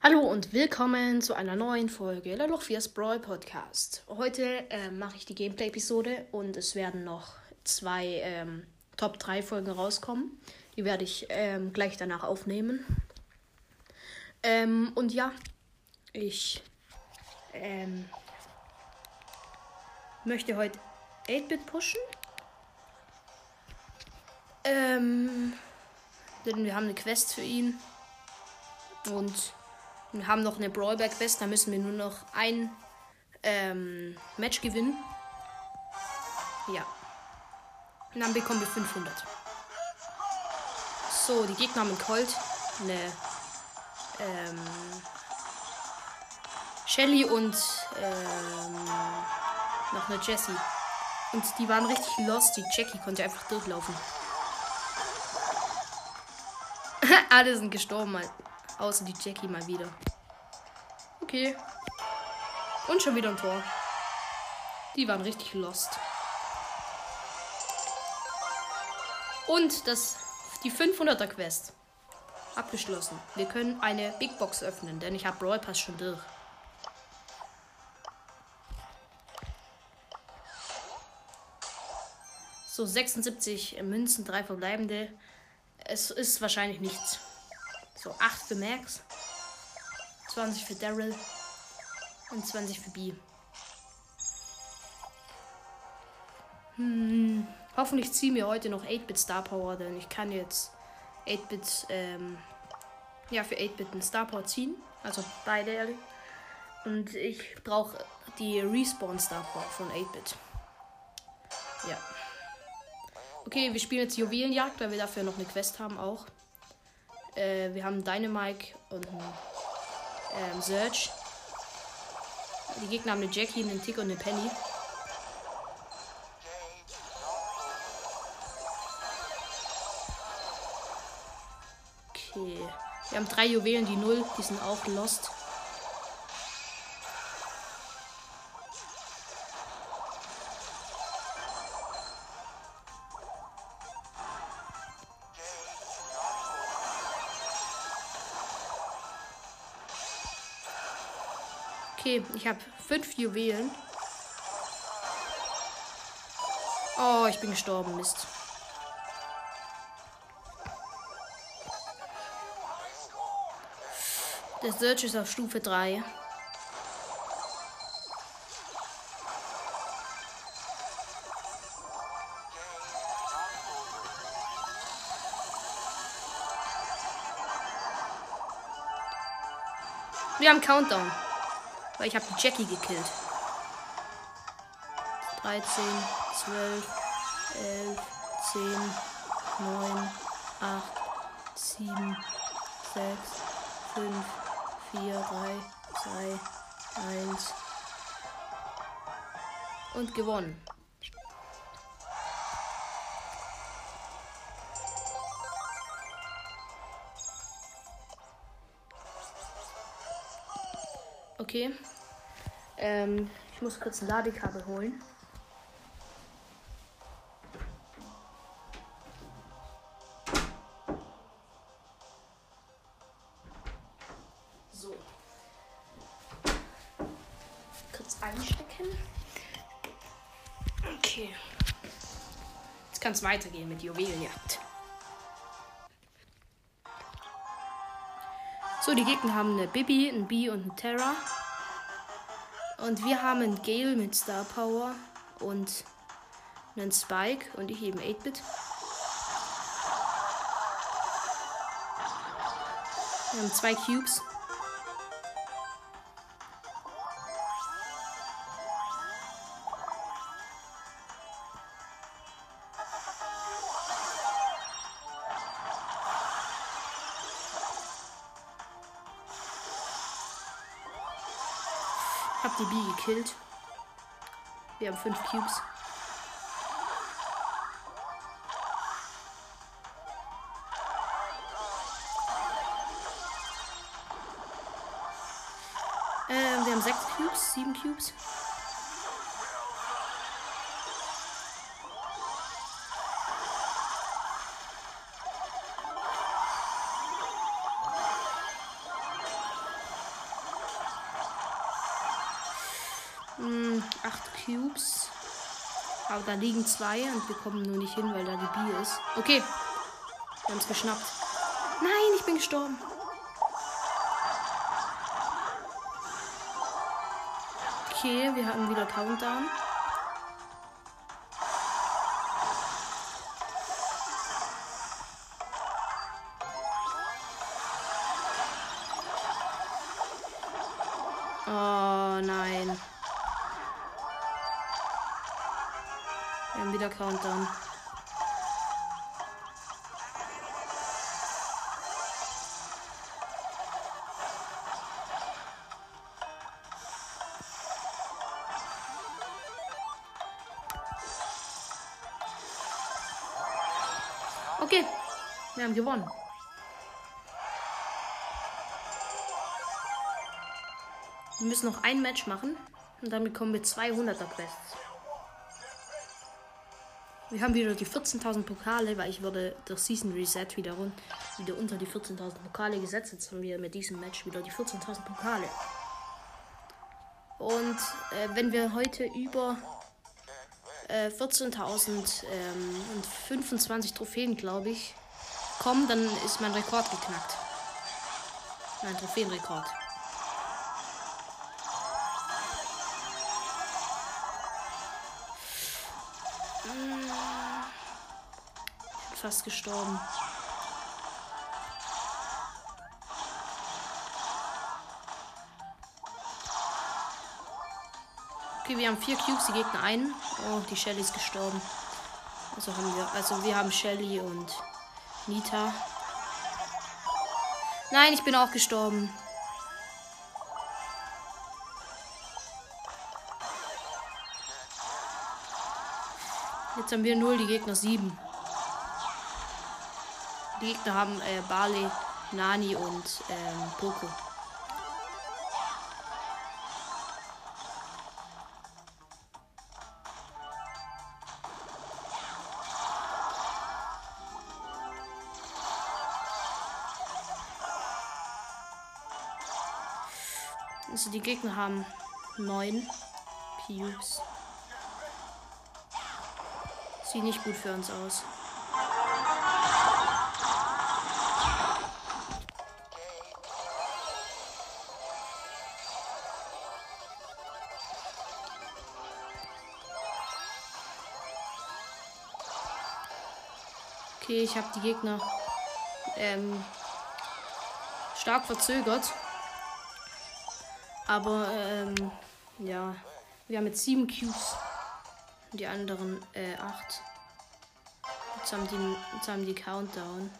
Hallo und willkommen zu einer neuen Folge der Lochfias Brawl Podcast. Heute ähm, mache ich die Gameplay-Episode und es werden noch zwei ähm, Top 3 Folgen rauskommen. Die werde ich ähm, gleich danach aufnehmen. Ähm, und ja, ich ähm, möchte heute 8-Bit pushen. Ähm, denn wir haben eine Quest für ihn. Und wir haben noch eine Brawlback Quest. Da müssen wir nur noch ein ähm, Match gewinnen. Ja. Und dann bekommen wir 500. So, die Gegner haben einen Colt. Eine ähm, Shelly und ähm, noch eine Jessie. Und die waren richtig lost. Die Jackie konnte einfach durchlaufen. Alle sind gestorben, mal. Außer die Jackie mal wieder. Okay. Und schon wieder ein Tor. Die waren richtig lost. Und das, die 500er Quest. Abgeschlossen. Wir können eine Big Box öffnen, denn ich habe Brawl Pass schon durch. So, 76 Münzen, drei verbleibende. Es ist wahrscheinlich nichts. So, 8 für Max. 20 für Daryl. Und 20 für B. Hm, hoffentlich ziehen wir heute noch 8-Bit Star Power, denn ich kann jetzt 8-Bit, ähm, ja, für 8-Bit einen Star Power ziehen. Also beide, ehrlich. Und ich brauche die Respawn Star Power von 8-Bit. Ja. Okay, wir spielen jetzt Juwelenjagd, weil wir dafür noch eine Quest haben auch. Äh, wir haben Dynamike und einen ähm, Search. Die Gegner haben eine Jackie, einen Tick und eine Penny. Okay. Wir haben drei Juwelen, die null, die sind auch lost. Okay, ich habe fünf Juwelen. Oh, ich bin gestorben, Mist. Der Search ist auf Stufe 3. Wir haben Countdown. Weil ich habe die Jackie gekillt. 13, 12, 11, 10, 9, 8, 7, 6, 5, 4, 3, 2, 1. Und gewonnen. Okay. Ähm, ich muss kurz ein Ladekabel holen. So. Kurz einstecken. Okay. Jetzt kann es weitergehen mit Juwelenjagd. So, die Gegner haben eine Bibi, ein B und ein Terra. Und wir haben einen Gale mit Star Power und einen Spike und ich eben 8-Bit. Wir haben zwei Cubes. Hab die B gekillt. Wir haben fünf Cubes. Ähm, wir haben sechs Cubes, sieben Cubes. Da liegen zwei und wir kommen nur nicht hin, weil da die Bier ist. Okay. Wir haben es geschnappt. Nein, ich bin gestorben. Okay, wir haben wieder Countdown. Wieder Countdown. Okay, wir haben gewonnen. Wir müssen noch ein Match machen und damit kommen wir 200er Quests. Wir haben wieder die 14.000 Pokale, weil ich wurde durch Season Reset wieder, wieder unter die 14.000 Pokale gesetzt. Jetzt haben wir mit diesem Match wieder die 14.000 Pokale. Und äh, wenn wir heute über äh, 14.000 ähm, und 25 Trophäen, glaube ich, kommen, dann ist mein Rekord geknackt. Mein Trophäenrekord. Fast gestorben. Okay, wir haben vier Cubes, die Gegner ein. Oh, die Shelly ist gestorben. Also haben wir, also wir haben Shelly und Nita. Nein, ich bin auch gestorben. Jetzt haben wir 0, die Gegner 7. Die Gegner haben äh, Barley, Nani und ähm, Poco. Also die Gegner haben neun Cubes. Sieht nicht gut für uns aus. Okay, ich habe die Gegner ähm, stark verzögert. Aber ähm, ja, wir haben jetzt sieben Cubes. Die anderen äh, acht. Jetzt haben die, jetzt haben die Countdown.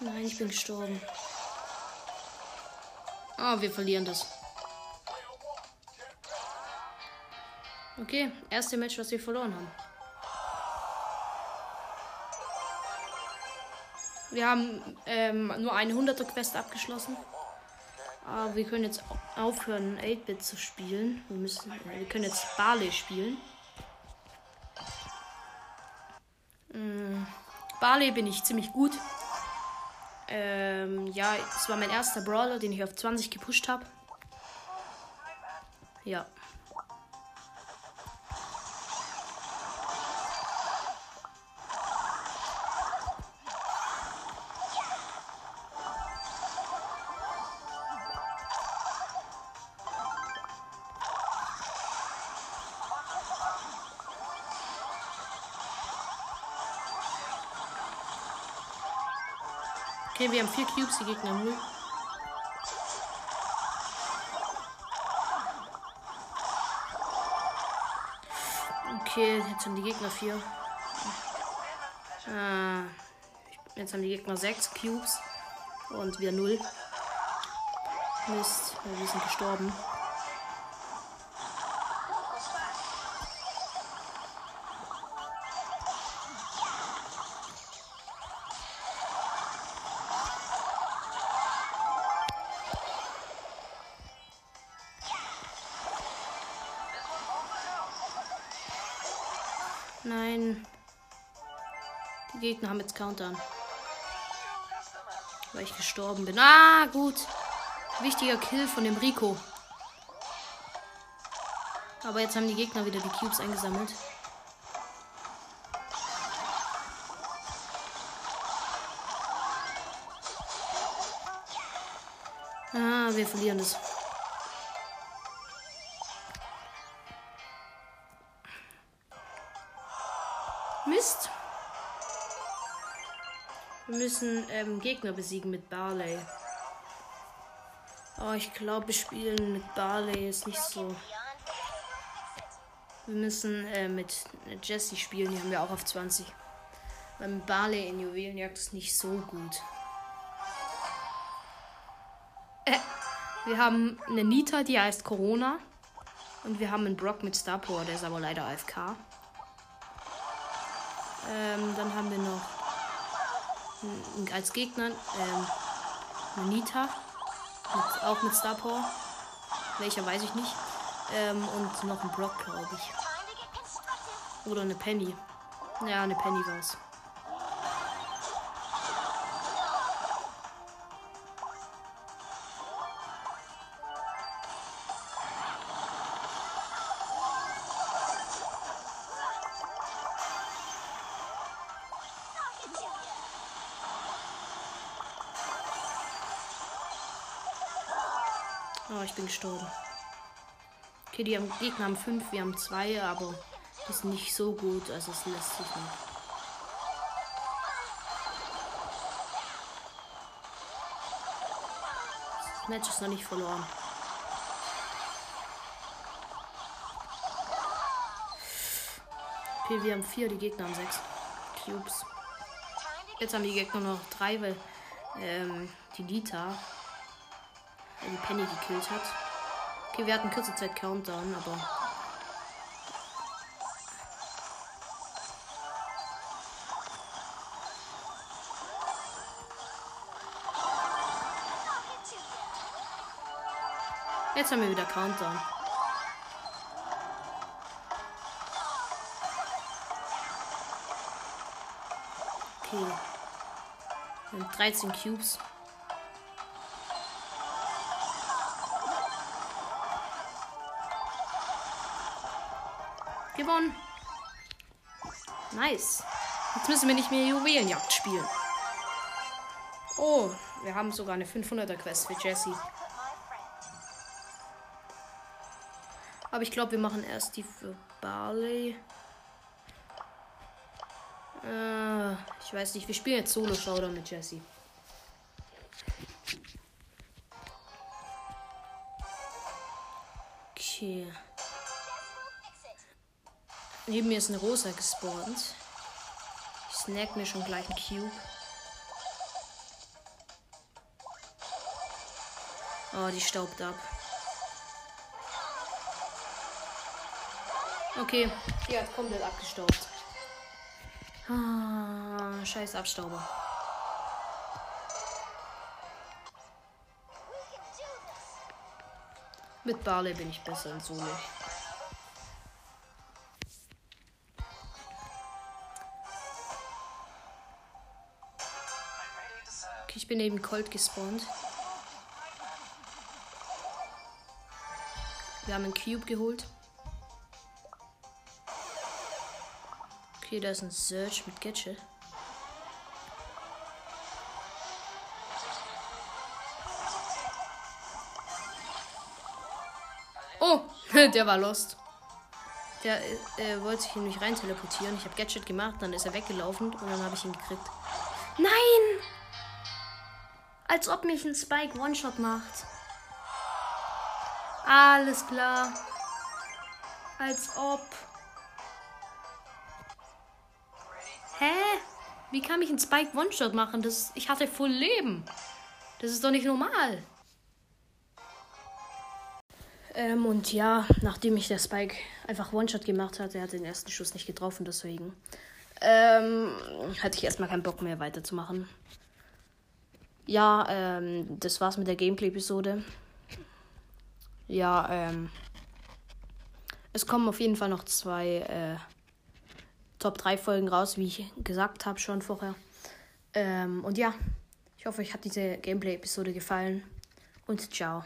Nein, ich bin gestorben. Ah, oh, wir verlieren das. Okay, erste Match, was wir verloren haben. Wir haben ähm, nur eine 100er Quest abgeschlossen. Aber wir können jetzt aufhören, 8-Bit zu spielen. Wir, müssen, wir können jetzt Barley spielen. Ähm, Barley bin ich ziemlich gut. Ähm, ja, es war mein erster Brawler, den ich auf 20 gepusht habe. Ja. Okay, wir haben vier Cubes, die Gegner null. Okay, jetzt haben die Gegner vier. Ah, jetzt haben die Gegner sechs Cubes und wir null. Mist, wir sind gestorben. Nein. Die Gegner haben jetzt Countdown. Weil ich gestorben bin. Ah, gut. Wichtiger Kill von dem Rico. Aber jetzt haben die Gegner wieder die Cubes eingesammelt. Ah, wir verlieren das. Mist. Wir müssen ähm, Gegner besiegen mit Barley. Oh, ich glaube, spielen mit Barley ist nicht so. Wir müssen äh, mit Jesse spielen, die haben wir auch auf 20. Beim Barley in Juwelenjagd ist nicht so gut. Äh, wir haben eine Nita, die heißt Corona. Und wir haben einen Brock mit Star Power, der ist aber leider AFK. Ähm, dann haben wir noch als Gegner ähm, Nita. Mit, auch mit Star Power. Welcher weiß ich nicht. Ähm, und noch ein Brock, glaube ich. Oder eine Penny. Ja, eine Penny war's. Oh, ich bin gestorben. Okay, die haben, Gegner haben fünf, wir haben zwei, aber das ist nicht so gut, also es lässt sich nicht. Das Match ist noch nicht verloren. Okay, wir haben vier, die Gegner haben sechs Cubes. Jetzt haben die Gegner noch drei, weil ähm, die Die Penny gekillt hat. Okay, wir hatten kurze Zeit Countdown, aber. Jetzt haben wir wieder Countdown. Okay. Wir haben 13 Cubes. Gewonnen. Nice. Jetzt müssen wir nicht mehr Juwelenjagd spielen. Oh, wir haben sogar eine 500er Quest für Jesse. Aber ich glaube, wir machen erst die für Barley. Äh, ich weiß nicht, wir spielen jetzt Solo Showdown mit Jesse. Okay. Neben mir ist eine Rosa gespawnt. Ich snack mir schon gleich einen Cube. Oh, die staubt ab. Okay, die hat komplett abgestaubt. Ah, scheiß Abstauber. Mit Barley bin ich besser in Solo. Ich bin eben Colt gespawnt. Wir haben einen Cube geholt. Okay, da ist ein Search mit Gadget. Oh, der war lost. Der äh, wollte sich nämlich rein teleportieren. Ich habe Gadget gemacht, dann ist er weggelaufen und dann habe ich ihn gekriegt. Nein! Als ob mich ein Spike One-Shot macht. Alles klar. Als ob. Hä? Wie kann mich ein Spike One-Shot machen? Das, ich hatte voll Leben. Das ist doch nicht normal. Ähm, und ja, nachdem ich der Spike einfach One-Shot gemacht hat, er hat den ersten Schuss nicht getroffen, deswegen ähm, hatte ich erstmal keinen Bock mehr weiterzumachen ja, ähm, das war's mit der Gameplay-Episode. Ja, ähm, es kommen auf jeden Fall noch zwei, äh, Top 3 Folgen raus, wie ich gesagt habe schon vorher. Ähm, und ja, ich hoffe, euch hat diese Gameplay-Episode gefallen. Und ciao.